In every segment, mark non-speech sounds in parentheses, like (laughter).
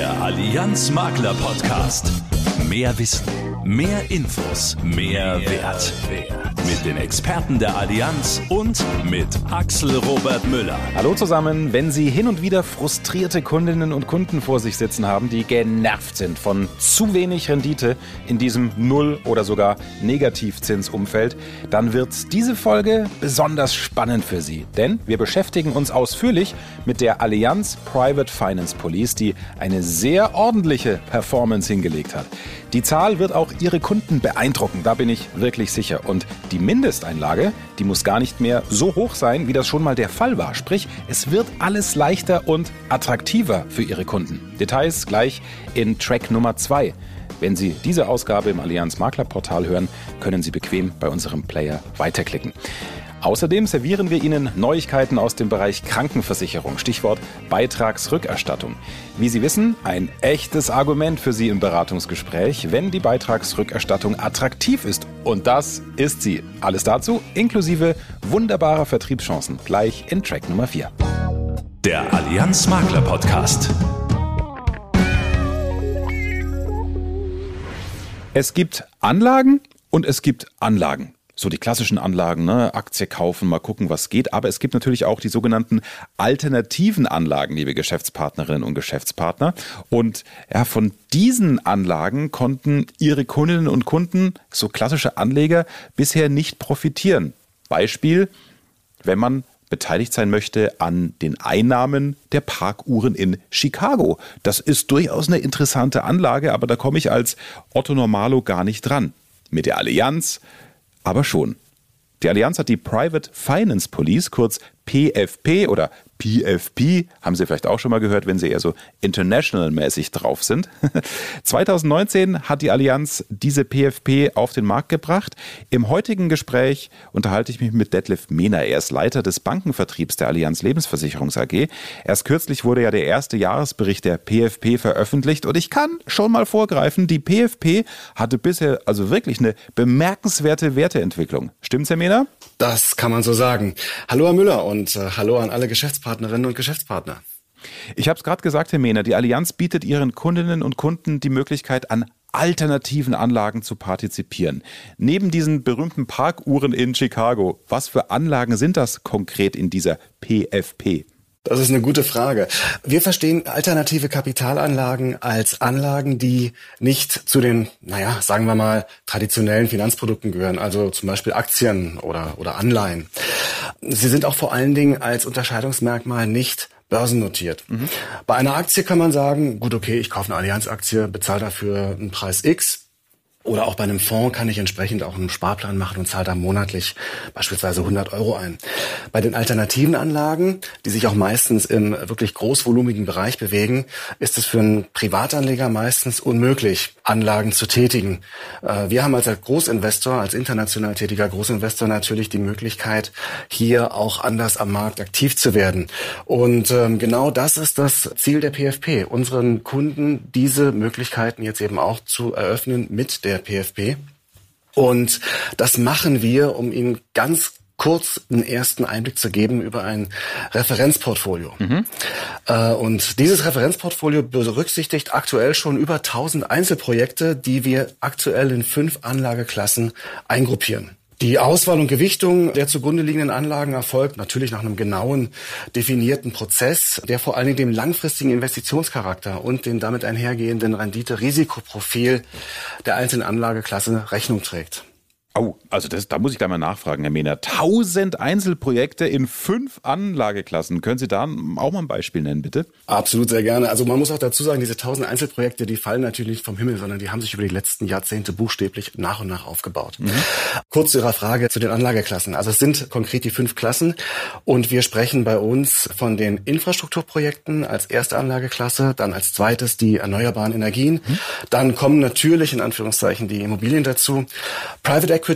Der Allianz Makler Podcast. Mehr Wissen, mehr Infos, mehr, Wert. Mit den Experten der Allianz und mit Axel Robert Müller. Hallo zusammen. Wenn Sie hin und wieder frustrierte Kundinnen und Kunden vor sich sitzen haben, die genervt sind von zu wenig Rendite in diesem Null- oder sogar Negativzinsumfeld, dann wird diese Folge besonders spannend für Sie. Denn wir beschäftigen uns ausführlich mit der Allianz Private Finance Police, die eine sehr ordentliche Performance hingelegt hat. Die Zahl wird auch Ihre Kunden beeindrucken, da bin ich wirklich sicher. Und die Mindesteinlage, die muss gar nicht mehr so hoch sein, wie das schon mal der Fall war. Sprich, es wird alles leichter und attraktiver für Ihre Kunden. Details gleich in Track Nummer 2. Wenn Sie diese Ausgabe im Allianz Makler Portal hören, können Sie bequem bei unserem Player weiterklicken. Außerdem servieren wir Ihnen Neuigkeiten aus dem Bereich Krankenversicherung, Stichwort Beitragsrückerstattung. Wie Sie wissen, ein echtes Argument für Sie im Beratungsgespräch, wenn die Beitragsrückerstattung attraktiv ist. Und das ist sie. Alles dazu inklusive wunderbarer Vertriebschancen gleich in Track Nummer 4. Der Allianz Makler Podcast. Es gibt Anlagen und es gibt Anlagen so die klassischen Anlagen, ne? Aktie kaufen, mal gucken, was geht. Aber es gibt natürlich auch die sogenannten alternativen Anlagen, liebe Geschäftspartnerinnen und Geschäftspartner. Und ja, von diesen Anlagen konnten ihre Kundinnen und Kunden, so klassische Anleger, bisher nicht profitieren. Beispiel, wenn man beteiligt sein möchte an den Einnahmen der Parkuhren in Chicago. Das ist durchaus eine interessante Anlage, aber da komme ich als Otto Normalo gar nicht dran. Mit der Allianz aber schon. Die Allianz hat die Private Finance Police, kurz PFP oder PFP, haben Sie vielleicht auch schon mal gehört, wenn Sie eher so international-mäßig drauf sind. (laughs) 2019 hat die Allianz diese PFP auf den Markt gebracht. Im heutigen Gespräch unterhalte ich mich mit Detlef Mehner. Er ist Leiter des Bankenvertriebs der Allianz Lebensversicherungs AG. Erst kürzlich wurde ja der erste Jahresbericht der PFP veröffentlicht und ich kann schon mal vorgreifen, die PFP hatte bisher also wirklich eine bemerkenswerte Werteentwicklung. Stimmt's, Herr Mehner? Das kann man so sagen. Hallo Herr Müller und äh, hallo an alle Geschäftspartnerinnen und Geschäftspartner. Ich habe es gerade gesagt, Herr Mehner, die Allianz bietet ihren Kundinnen und Kunden die Möglichkeit an alternativen Anlagen zu partizipieren. Neben diesen berühmten Parkuhren in Chicago, was für Anlagen sind das konkret in dieser PFP? Das ist eine gute Frage. Wir verstehen alternative Kapitalanlagen als Anlagen, die nicht zu den, naja, sagen wir mal, traditionellen Finanzprodukten gehören, also zum Beispiel Aktien oder, oder Anleihen. Sie sind auch vor allen Dingen als Unterscheidungsmerkmal nicht börsennotiert. Mhm. Bei einer Aktie kann man sagen, gut, okay, ich kaufe eine Allianz-Aktie, bezahle dafür einen Preis X, oder auch bei einem Fonds kann ich entsprechend auch einen Sparplan machen und zahle da monatlich beispielsweise 100 Euro ein. Bei den alternativen Anlagen, die sich auch meistens im wirklich großvolumigen Bereich bewegen, ist es für einen Privatanleger meistens unmöglich, Anlagen zu tätigen. Äh, wir haben als Großinvestor, als international tätiger Großinvestor natürlich die Möglichkeit, hier auch anders am Markt aktiv zu werden. Und ähm, genau das ist das Ziel der PFP, unseren Kunden diese Möglichkeiten jetzt eben auch zu eröffnen mit der der PFP. Und das machen wir, um Ihnen ganz kurz einen ersten Einblick zu geben über ein Referenzportfolio. Mhm. Äh, und dieses Referenzportfolio berücksichtigt aktuell schon über 1000 Einzelprojekte, die wir aktuell in fünf Anlageklassen eingruppieren. Die Auswahl und Gewichtung der zugrunde liegenden Anlagen erfolgt natürlich nach einem genauen definierten Prozess, der vor allen Dingen dem langfristigen Investitionscharakter und dem damit einhergehenden Rendite-Risikoprofil der einzelnen Anlageklasse Rechnung trägt. Oh, also das, da muss ich gleich mal nachfragen, Herr Mehner. Tausend Einzelprojekte in fünf Anlageklassen. Können Sie da auch mal ein Beispiel nennen, bitte? Absolut, sehr gerne. Also man muss auch dazu sagen, diese tausend Einzelprojekte, die fallen natürlich nicht vom Himmel, sondern die haben sich über die letzten Jahrzehnte buchstäblich nach und nach aufgebaut. Mhm. Kurz zu Ihrer Frage zu den Anlageklassen. Also es sind konkret die fünf Klassen und wir sprechen bei uns von den Infrastrukturprojekten als erste Anlageklasse, dann als zweites die erneuerbaren Energien. Mhm. Dann kommen natürlich in Anführungszeichen die Immobilien dazu. Private Equity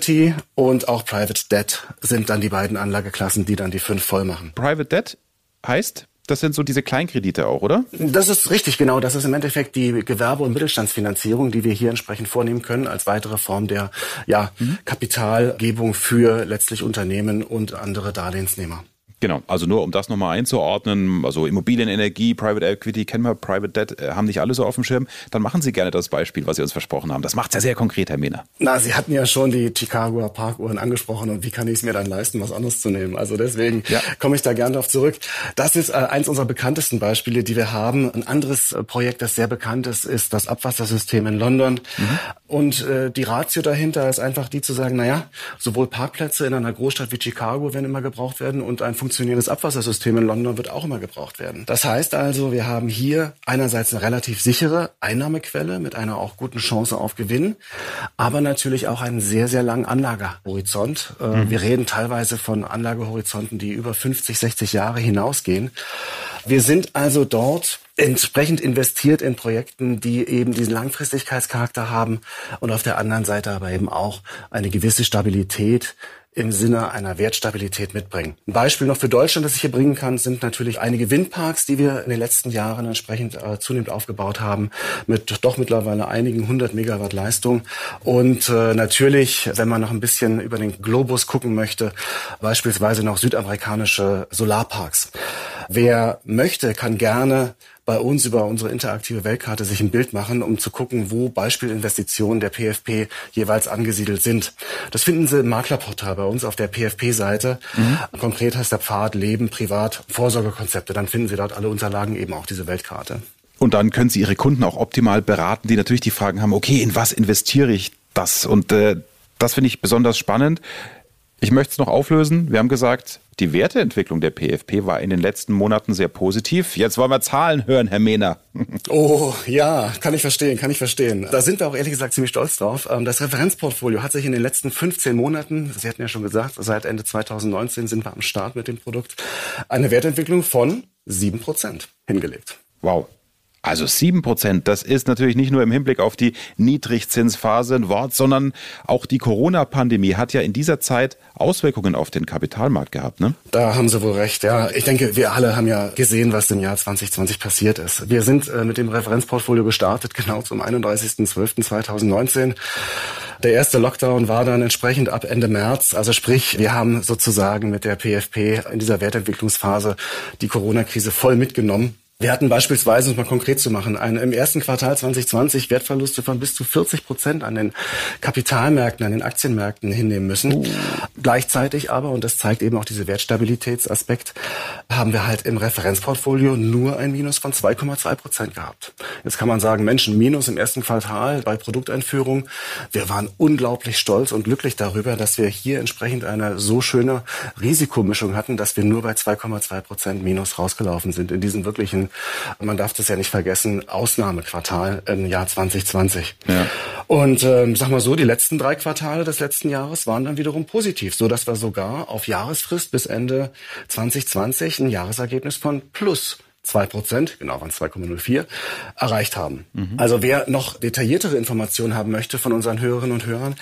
und auch Private Debt sind dann die beiden Anlageklassen, die dann die fünf voll machen. Private Debt heißt? Das sind so diese Kleinkredite auch, oder? Das ist richtig, genau. Das ist im Endeffekt die Gewerbe- und Mittelstandsfinanzierung, die wir hier entsprechend vornehmen können, als weitere Form der ja, mhm. Kapitalgebung für letztlich Unternehmen und andere Darlehensnehmer. Genau, also nur um das nochmal einzuordnen, also Immobilienenergie, Private Equity, kennen wir, Private Debt, äh, haben nicht alle so auf dem Schirm, dann machen Sie gerne das Beispiel, was Sie uns versprochen haben. Das macht ja sehr konkret, Herr Mehner. Na, Sie hatten ja schon die Chicagoer Parkuhren angesprochen und wie kann ich es mir dann leisten, was anderes zu nehmen? Also deswegen ja. komme ich da gerne darauf zurück. Das ist äh, eins unserer bekanntesten Beispiele, die wir haben. Ein anderes äh, Projekt, das sehr bekannt ist, ist das Abwassersystem in London. Mhm. Und äh, die Ratio dahinter ist einfach die zu sagen, naja, sowohl Parkplätze in einer Großstadt wie Chicago werden immer gebraucht werden und ein funktionierendes Abwassersystem in London wird auch immer gebraucht werden. Das heißt also, wir haben hier einerseits eine relativ sichere Einnahmequelle mit einer auch guten Chance auf Gewinn, aber natürlich auch einen sehr, sehr langen Anlagehorizont. Äh, mhm. Wir reden teilweise von Anlagehorizonten, die über 50, 60 Jahre hinausgehen. Wir sind also dort entsprechend investiert in Projekten, die eben diesen Langfristigkeitscharakter haben und auf der anderen Seite aber eben auch eine gewisse Stabilität im Sinne einer Wertstabilität mitbringen. Ein Beispiel noch für Deutschland, das ich hier bringen kann, sind natürlich einige Windparks, die wir in den letzten Jahren entsprechend äh, zunehmend aufgebaut haben, mit doch mittlerweile einigen hundert Megawatt Leistung. Und äh, natürlich, wenn man noch ein bisschen über den Globus gucken möchte, beispielsweise noch südamerikanische Solarparks. Wer möchte, kann gerne bei uns über unsere interaktive Weltkarte sich ein Bild machen, um zu gucken, wo Beispielinvestitionen der PFP jeweils angesiedelt sind. Das finden Sie im Maklerportal bei uns auf der PFP-Seite. Mhm. Konkret heißt der Pfad Leben, Privat, Vorsorgekonzepte. Dann finden Sie dort alle Unterlagen, eben auch diese Weltkarte. Und dann können Sie Ihre Kunden auch optimal beraten, die natürlich die Fragen haben, okay, in was investiere ich das? Und äh, das finde ich besonders spannend. Ich möchte es noch auflösen. Wir haben gesagt, die Werteentwicklung der PFP war in den letzten Monaten sehr positiv. Jetzt wollen wir Zahlen hören, Herr Mehner. (laughs) Oh, ja, kann ich verstehen, kann ich verstehen. Da sind wir auch ehrlich gesagt ziemlich stolz drauf. Ähm, das Referenzportfolio hat sich in den letzten 15 Monaten, Sie hatten ja schon gesagt, seit Ende 2019 sind wir am Start mit dem Produkt, eine Wertentwicklung von 7% hingelegt. Wow. Also sieben Prozent, das ist natürlich nicht nur im Hinblick auf die Niedrigzinsphase ein Wort, sondern auch die Corona-Pandemie hat ja in dieser Zeit Auswirkungen auf den Kapitalmarkt gehabt. Ne? Da haben Sie wohl recht, ja. Ich denke, wir alle haben ja gesehen, was im Jahr 2020 passiert ist. Wir sind äh, mit dem Referenzportfolio gestartet, genau zum 31.12.2019. Der erste Lockdown war dann entsprechend ab Ende März. Also sprich, wir haben sozusagen mit der PFP in dieser Wertentwicklungsphase die Corona-Krise voll mitgenommen wir hatten beispielsweise, um es mal konkret zu machen, einen, im ersten Quartal 2020 Wertverluste von bis zu 40 Prozent an den Kapitalmärkten, an den Aktienmärkten hinnehmen müssen. Uh. Gleichzeitig aber, und das zeigt eben auch diese Wertstabilitätsaspekt, haben wir halt im Referenzportfolio nur ein Minus von 2,2 Prozent gehabt. Jetzt kann man sagen, Menschen, Minus im ersten Quartal bei Produkteinführung. Wir waren unglaublich stolz und glücklich darüber, dass wir hier entsprechend eine so schöne Risikomischung hatten, dass wir nur bei 2,2 Prozent Minus rausgelaufen sind in diesen wirklichen man darf das ja nicht vergessen, Ausnahmequartal im Jahr 2020. Ja. Und ähm, sag mal so, die letzten drei Quartale des letzten Jahres waren dann wiederum positiv, so dass wir sogar auf Jahresfrist bis Ende 2020 ein Jahresergebnis von plus 2 Prozent, genau waren 2,04, erreicht haben. Mhm. Also wer noch detailliertere Informationen haben möchte von unseren Hörerinnen und Hörern,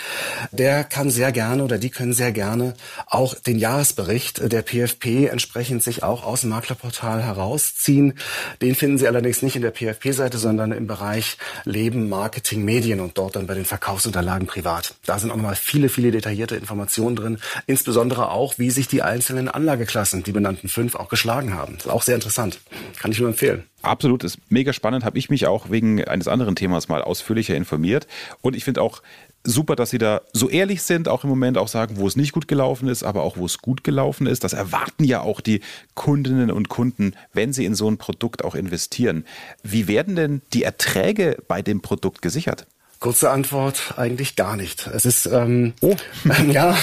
der kann sehr gerne oder die können sehr gerne auch den Jahresbericht der PFP entsprechend sich auch aus dem Maklerportal herausziehen. Den finden Sie allerdings nicht in der PFP-Seite, sondern im Bereich Leben, Marketing, Medien und dort dann bei den Verkaufsunterlagen privat. Da sind auch nochmal viele, viele detaillierte Informationen drin, insbesondere auch, wie sich die einzelnen Anlageklassen, die benannten fünf, auch geschlagen haben. Das ist auch sehr interessant. Kann ich nur empfehlen. Absolut, ist mega spannend. Habe ich mich auch wegen eines anderen Themas mal ausführlicher informiert. Und ich finde auch super, dass Sie da so ehrlich sind, auch im Moment auch sagen, wo es nicht gut gelaufen ist, aber auch wo es gut gelaufen ist. Das erwarten ja auch die Kundinnen und Kunden, wenn sie in so ein Produkt auch investieren. Wie werden denn die Erträge bei dem Produkt gesichert? Kurze Antwort, eigentlich gar nicht. Es ist, ähm, oh. (laughs) ja,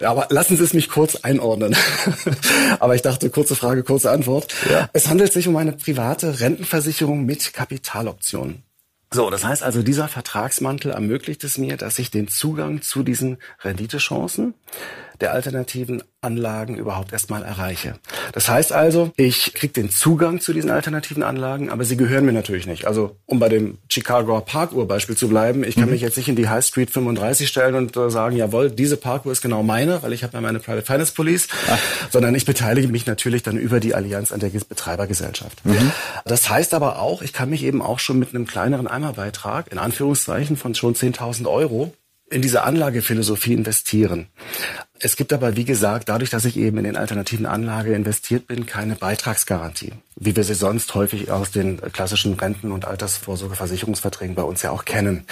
aber lassen Sie es mich kurz einordnen. (laughs) aber ich dachte, kurze Frage, kurze Antwort. Ja. Es handelt sich um eine private Rentenversicherung mit Kapitaloptionen. So, das heißt also, dieser Vertragsmantel ermöglicht es mir, dass ich den Zugang zu diesen Renditechancen der alternativen Anlagen überhaupt erstmal erreiche. Das heißt also, ich kriege den Zugang zu diesen alternativen Anlagen, aber sie gehören mir natürlich nicht. Also um bei dem Chicago Parkuhr-Beispiel zu bleiben, ich kann mhm. mich jetzt nicht in die High Street 35 stellen und äh, sagen, jawohl, diese Parkuhr ist genau meine, weil ich habe ja meine Private Finance Police, Ach. sondern ich beteilige mich natürlich dann über die Allianz an der Betreibergesellschaft. Mhm. Das heißt aber auch, ich kann mich eben auch schon mit einem kleineren Eimerbeitrag, in Anführungszeichen von schon 10.000 Euro, in diese Anlagephilosophie investieren. Es gibt aber, wie gesagt, dadurch, dass ich eben in den alternativen Anlage investiert bin, keine Beitragsgarantie, wie wir sie sonst häufig aus den klassischen Renten- und Altersvorsorgeversicherungsverträgen bei uns ja auch kennen.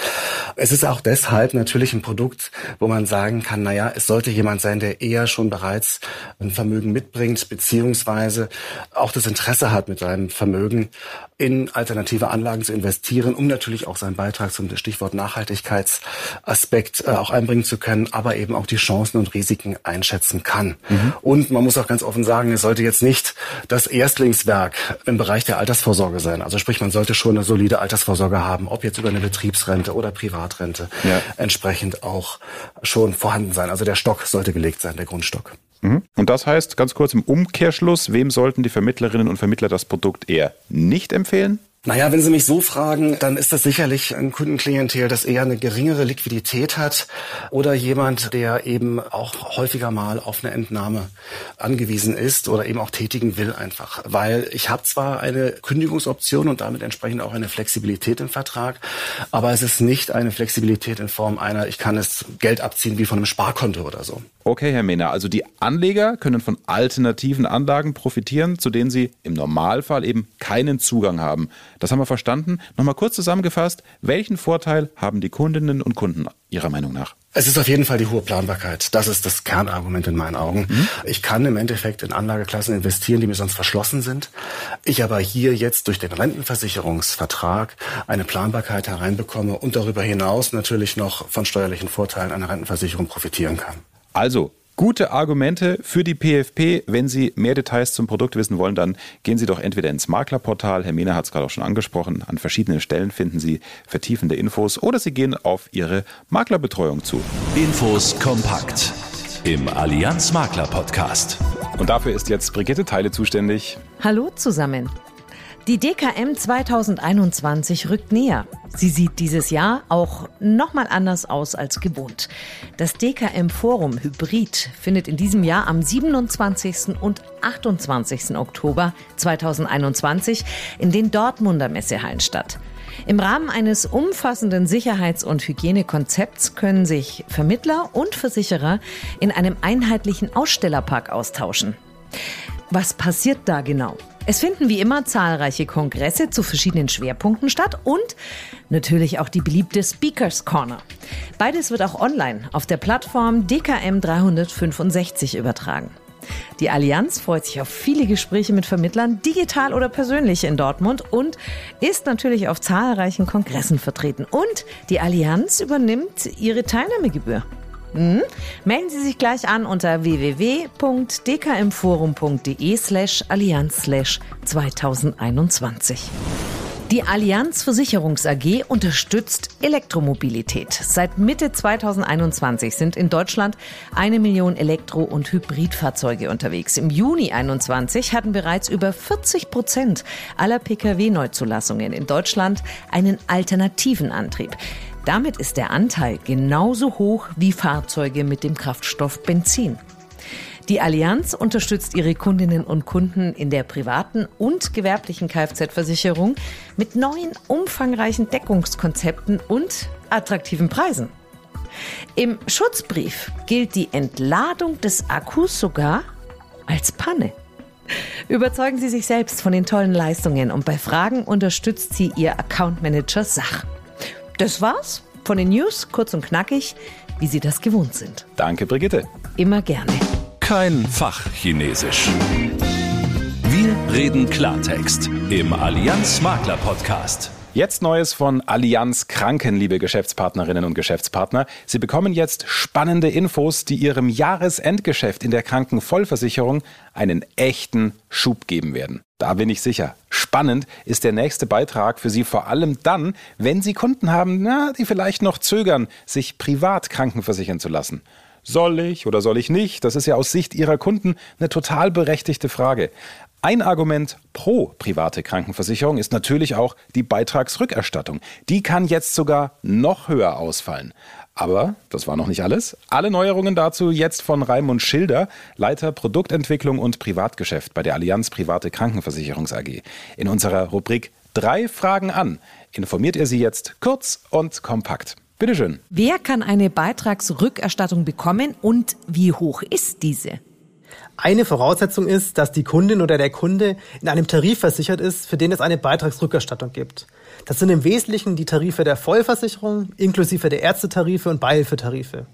Es ist auch deshalb natürlich ein Produkt, wo man sagen kann, na ja, es sollte jemand sein, der eher schon bereits ein Vermögen mitbringt, beziehungsweise auch das Interesse hat, mit seinem Vermögen in alternative Anlagen zu investieren, um natürlich auch seinen Beitrag zum Stichwort Nachhaltigkeitsaspekt äh, auch einbringen zu können, aber eben auch die Chancen und Risiken einschätzen kann. Mhm. Und man muss auch ganz offen sagen, es sollte jetzt nicht das Erstlingswerk im Bereich der Altersvorsorge sein. Also sprich, man sollte schon eine solide Altersvorsorge haben, ob jetzt über eine Betriebsrente oder Privatrente, ja. entsprechend auch schon vorhanden sein. Also der Stock sollte gelegt sein, der Grundstock. Mhm. Und das heißt, ganz kurz im Umkehrschluss, wem sollten die Vermittlerinnen und Vermittler das Produkt eher nicht empfehlen? Naja, wenn Sie mich so fragen, dann ist das sicherlich ein Kundenklientel, das eher eine geringere Liquidität hat oder jemand, der eben auch häufiger mal auf eine Entnahme angewiesen ist oder eben auch tätigen will einfach. Weil ich habe zwar eine Kündigungsoption und damit entsprechend auch eine Flexibilität im Vertrag, aber es ist nicht eine Flexibilität in Form einer, ich kann es Geld abziehen wie von einem Sparkonto oder so. Okay, Herr Mehner, also die Anleger können von alternativen Anlagen profitieren, zu denen sie im Normalfall eben keinen Zugang haben. Das haben wir verstanden. Nochmal kurz zusammengefasst, welchen Vorteil haben die Kundinnen und Kunden Ihrer Meinung nach? Es ist auf jeden Fall die hohe Planbarkeit. Das ist das Kernargument in meinen Augen. Mhm. Ich kann im Endeffekt in Anlageklassen investieren, die mir sonst verschlossen sind. Ich aber hier jetzt durch den Rentenversicherungsvertrag eine Planbarkeit hereinbekomme und darüber hinaus natürlich noch von steuerlichen Vorteilen einer Rentenversicherung profitieren kann. Also, Gute Argumente für die PFP. Wenn Sie mehr Details zum Produkt wissen wollen, dann gehen Sie doch entweder ins Maklerportal. Herr Mehner hat es gerade auch schon angesprochen. An verschiedenen Stellen finden Sie vertiefende Infos oder Sie gehen auf Ihre Maklerbetreuung zu. Infos kompakt im Allianz Makler Podcast. Und dafür ist jetzt Brigitte Teile zuständig. Hallo zusammen. Die DKM 2021 rückt näher. Sie sieht dieses Jahr auch nochmal anders aus als gewohnt. Das DKM Forum Hybrid findet in diesem Jahr am 27. und 28. Oktober 2021 in den Dortmunder Messehallen statt. Im Rahmen eines umfassenden Sicherheits- und Hygienekonzepts können sich Vermittler und Versicherer in einem einheitlichen Ausstellerpark austauschen. Was passiert da genau? Es finden wie immer zahlreiche Kongresse zu verschiedenen Schwerpunkten statt und natürlich auch die beliebte Speakers Corner. Beides wird auch online auf der Plattform DKM 365 übertragen. Die Allianz freut sich auf viele Gespräche mit Vermittlern, digital oder persönlich in Dortmund und ist natürlich auf zahlreichen Kongressen vertreten. Und die Allianz übernimmt ihre Teilnahmegebühr. Mhm. Melden Sie sich gleich an unter www.dkmforum.de slash allianz slash 2021. Die Allianz Versicherungs AG unterstützt Elektromobilität. Seit Mitte 2021 sind in Deutschland eine Million Elektro- und Hybridfahrzeuge unterwegs. Im Juni 2021 hatten bereits über 40 Prozent aller Pkw-Neuzulassungen in Deutschland einen alternativen Antrieb. Damit ist der Anteil genauso hoch wie Fahrzeuge mit dem Kraftstoff Benzin. Die Allianz unterstützt ihre Kundinnen und Kunden in der privaten und gewerblichen Kfz-Versicherung mit neuen umfangreichen Deckungskonzepten und attraktiven Preisen. Im Schutzbrief gilt die Entladung des Akkus sogar als Panne. Überzeugen Sie sich selbst von den tollen Leistungen und bei Fragen unterstützt sie Ihr Account Manager Sach. Das war's von den News, kurz und knackig, wie Sie das gewohnt sind. Danke, Brigitte. Immer gerne. Kein Fachchinesisch. Wir reden Klartext im Allianz Makler Podcast. Jetzt Neues von Allianz Kranken, liebe Geschäftspartnerinnen und Geschäftspartner. Sie bekommen jetzt spannende Infos, die Ihrem Jahresendgeschäft in der Krankenvollversicherung einen echten Schub geben werden. Da bin ich sicher. Spannend ist der nächste Beitrag für Sie vor allem dann, wenn Sie Kunden haben, na, die vielleicht noch zögern, sich privat krankenversichern zu lassen. Soll ich oder soll ich nicht? Das ist ja aus Sicht Ihrer Kunden eine total berechtigte Frage. Ein Argument pro private Krankenversicherung ist natürlich auch die Beitragsrückerstattung. Die kann jetzt sogar noch höher ausfallen. Aber das war noch nicht alles. Alle Neuerungen dazu jetzt von Raimund Schilder, Leiter Produktentwicklung und Privatgeschäft bei der Allianz Private Krankenversicherungs AG. In unserer Rubrik Drei Fragen an informiert er Sie jetzt kurz und kompakt. Bitteschön. Wer kann eine Beitragsrückerstattung bekommen und wie hoch ist diese? Eine Voraussetzung ist, dass die Kundin oder der Kunde in einem Tarif versichert ist, für den es eine Beitragsrückerstattung gibt. Das sind im Wesentlichen die Tarife der Vollversicherung inklusive der Ärztetarife und Beihilfetarife.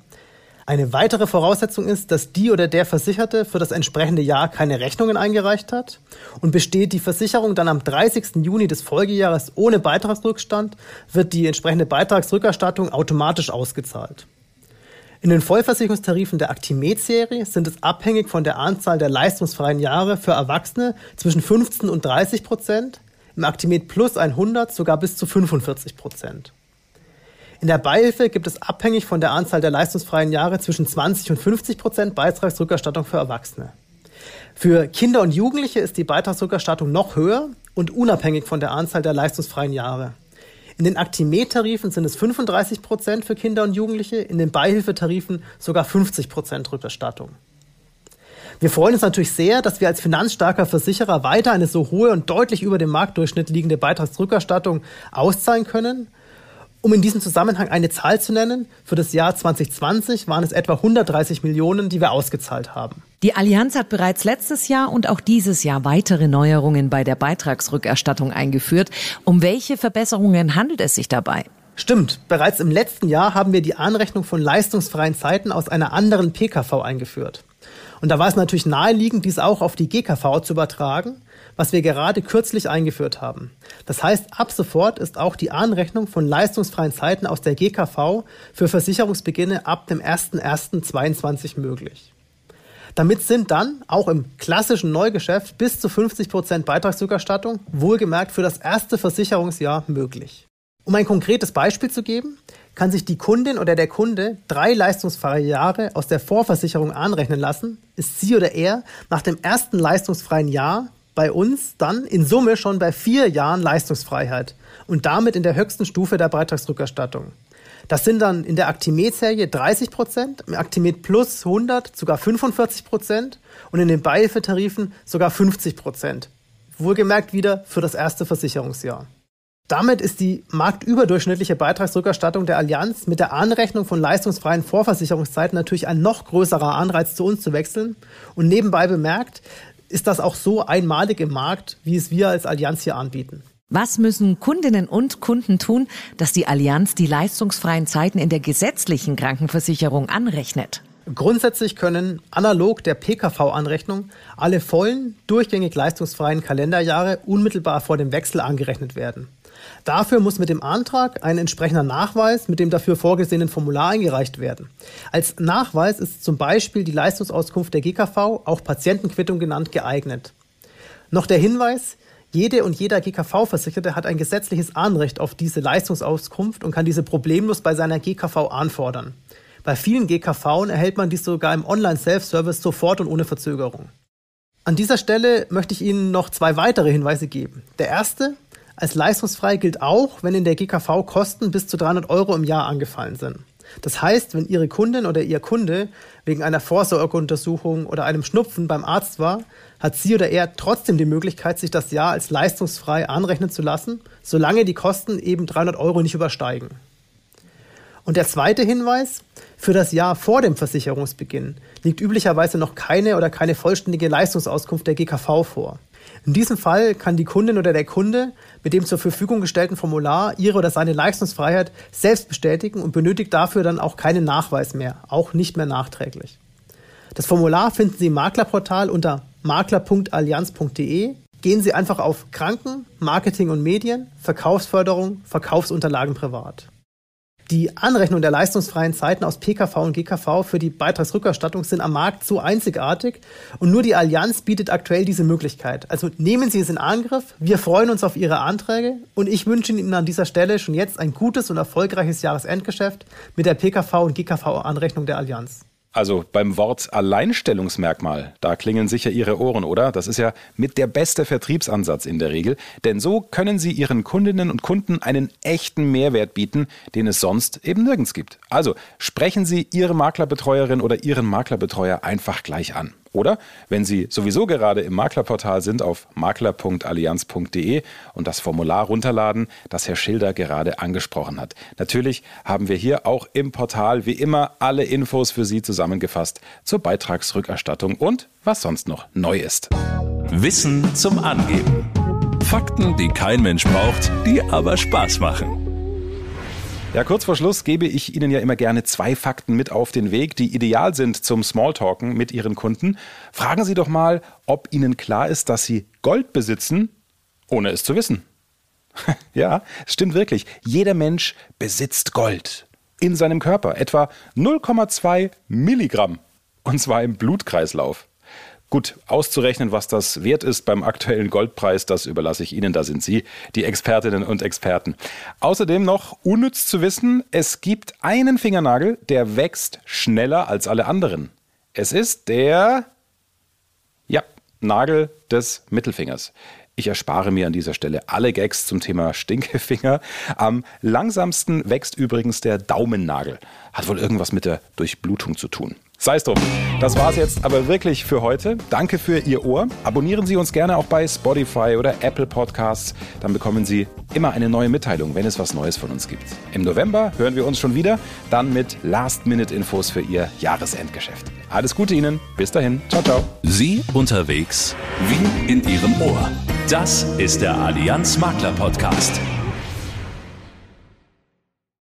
Eine weitere Voraussetzung ist, dass die oder der Versicherte für das entsprechende Jahr keine Rechnungen eingereicht hat und besteht die Versicherung dann am 30. Juni des Folgejahres ohne Beitragsrückstand, wird die entsprechende Beitragsrückerstattung automatisch ausgezahlt. In den Vollversicherungstarifen der Actimate-Serie sind es abhängig von der Anzahl der leistungsfreien Jahre für Erwachsene zwischen 15 und 30 Prozent, im Actimate Plus 100 sogar bis zu 45 Prozent. In der Beihilfe gibt es abhängig von der Anzahl der leistungsfreien Jahre zwischen 20 und 50 Prozent Beitragsrückerstattung für Erwachsene. Für Kinder und Jugendliche ist die Beitragsrückerstattung noch höher und unabhängig von der Anzahl der leistungsfreien Jahre. In den Aktimet-Tarifen sind es 35 Prozent für Kinder und Jugendliche, in den Beihilfetarifen sogar 50 Prozent Rückerstattung. Wir freuen uns natürlich sehr, dass wir als finanzstarker Versicherer weiter eine so hohe und deutlich über dem Marktdurchschnitt liegende Beitragsrückerstattung auszahlen können um in diesem Zusammenhang eine Zahl zu nennen, für das Jahr 2020 waren es etwa 130 Millionen, die wir ausgezahlt haben. Die Allianz hat bereits letztes Jahr und auch dieses Jahr weitere Neuerungen bei der Beitragsrückerstattung eingeführt. Um welche Verbesserungen handelt es sich dabei? Stimmt. Bereits im letzten Jahr haben wir die Anrechnung von leistungsfreien Zeiten aus einer anderen PKV eingeführt. Und da war es natürlich naheliegend, dies auch auf die GKV zu übertragen, was wir gerade kürzlich eingeführt haben. Das heißt, ab sofort ist auch die Anrechnung von leistungsfreien Zeiten aus der GKV für Versicherungsbeginne ab dem 01.01.22 möglich. Damit sind dann auch im klassischen Neugeschäft bis zu 50 Prozent Beitragsrückerstattung, wohlgemerkt für das erste Versicherungsjahr, möglich. Um ein konkretes Beispiel zu geben, kann sich die Kundin oder der Kunde drei leistungsfreie Jahre aus der Vorversicherung anrechnen lassen, ist sie oder er nach dem ersten leistungsfreien Jahr bei uns dann in Summe schon bei vier Jahren Leistungsfreiheit und damit in der höchsten Stufe der Beitragsrückerstattung. Das sind dann in der Actimet-Serie 30 Prozent, im Actimet Plus 100 sogar 45 Prozent und in den Beihilfetarifen sogar 50 Prozent. Wohlgemerkt wieder für das erste Versicherungsjahr. Damit ist die marktüberdurchschnittliche Beitragsrückerstattung der Allianz mit der Anrechnung von leistungsfreien Vorversicherungszeiten natürlich ein noch größerer Anreiz zu uns zu wechseln. Und nebenbei bemerkt, ist das auch so einmalig im Markt, wie es wir als Allianz hier anbieten. Was müssen Kundinnen und Kunden tun, dass die Allianz die leistungsfreien Zeiten in der gesetzlichen Krankenversicherung anrechnet? Grundsätzlich können analog der PKV-Anrechnung alle vollen, durchgängig leistungsfreien Kalenderjahre unmittelbar vor dem Wechsel angerechnet werden. Dafür muss mit dem Antrag ein entsprechender Nachweis mit dem dafür vorgesehenen Formular eingereicht werden. Als Nachweis ist zum Beispiel die Leistungsauskunft der GKV, auch Patientenquittung genannt, geeignet. Noch der Hinweis, jede und jeder GKV-Versicherte hat ein gesetzliches Anrecht auf diese Leistungsauskunft und kann diese problemlos bei seiner GKV anfordern. Bei vielen GKV erhält man dies sogar im Online-Self-Service sofort und ohne Verzögerung. An dieser Stelle möchte ich Ihnen noch zwei weitere Hinweise geben. Der erste, als leistungsfrei gilt auch, wenn in der GKV Kosten bis zu 300 Euro im Jahr angefallen sind. Das heißt, wenn Ihre Kundin oder Ihr Kunde wegen einer Vorsorgeuntersuchung oder einem Schnupfen beim Arzt war, hat sie oder er trotzdem die Möglichkeit, sich das Jahr als leistungsfrei anrechnen zu lassen, solange die Kosten eben 300 Euro nicht übersteigen. Und der zweite Hinweis, für das Jahr vor dem Versicherungsbeginn liegt üblicherweise noch keine oder keine vollständige Leistungsauskunft der GKV vor. In diesem Fall kann die Kundin oder der Kunde mit dem zur Verfügung gestellten Formular ihre oder seine Leistungsfreiheit selbst bestätigen und benötigt dafür dann auch keinen Nachweis mehr, auch nicht mehr nachträglich. Das Formular finden Sie im Maklerportal unter makler.allianz.de. Gehen Sie einfach auf Kranken, Marketing und Medien, Verkaufsförderung, Verkaufsunterlagen privat. Die Anrechnung der leistungsfreien Zeiten aus PKV und GKV für die Beitragsrückerstattung sind am Markt so einzigartig und nur die Allianz bietet aktuell diese Möglichkeit. Also nehmen Sie es in Angriff. Wir freuen uns auf Ihre Anträge und ich wünsche Ihnen an dieser Stelle schon jetzt ein gutes und erfolgreiches Jahresendgeschäft mit der PKV und GKV Anrechnung der Allianz. Also beim Wort Alleinstellungsmerkmal, da klingeln sicher Ihre Ohren, oder? Das ist ja mit der beste Vertriebsansatz in der Regel. Denn so können Sie Ihren Kundinnen und Kunden einen echten Mehrwert bieten, den es sonst eben nirgends gibt. Also sprechen Sie Ihre Maklerbetreuerin oder Ihren Maklerbetreuer einfach gleich an. Oder wenn Sie sowieso gerade im Maklerportal sind, auf makler.allianz.de und das Formular runterladen, das Herr Schilder gerade angesprochen hat. Natürlich haben wir hier auch im Portal wie immer alle Infos für Sie zusammengefasst zur Beitragsrückerstattung und was sonst noch neu ist. Wissen zum Angeben. Fakten, die kein Mensch braucht, die aber Spaß machen. Ja, kurz vor Schluss gebe ich Ihnen ja immer gerne zwei Fakten mit auf den Weg, die ideal sind zum Smalltalken mit Ihren Kunden. Fragen Sie doch mal, ob Ihnen klar ist, dass Sie Gold besitzen, ohne es zu wissen. (laughs) ja, stimmt wirklich. Jeder Mensch besitzt Gold in seinem Körper, etwa 0,2 Milligramm, und zwar im Blutkreislauf. Gut, auszurechnen, was das wert ist beim aktuellen Goldpreis, das überlasse ich Ihnen, da sind Sie die Expertinnen und Experten. Außerdem noch unnütz zu wissen, es gibt einen Fingernagel, der wächst schneller als alle anderen. Es ist der, ja, Nagel des Mittelfingers. Ich erspare mir an dieser Stelle alle Gags zum Thema Stinkefinger. Am langsamsten wächst übrigens der Daumennagel. Hat wohl irgendwas mit der Durchblutung zu tun. Sei es drum. Das war's jetzt aber wirklich für heute. Danke für Ihr Ohr. Abonnieren Sie uns gerne auch bei Spotify oder Apple Podcasts. Dann bekommen Sie immer eine neue Mitteilung, wenn es was Neues von uns gibt. Im November hören wir uns schon wieder, dann mit Last-Minute-Infos für Ihr Jahresendgeschäft. Alles Gute Ihnen. Bis dahin. Ciao, ciao. Sie unterwegs wie in Ihrem Ohr. Das ist der Allianz Makler Podcast.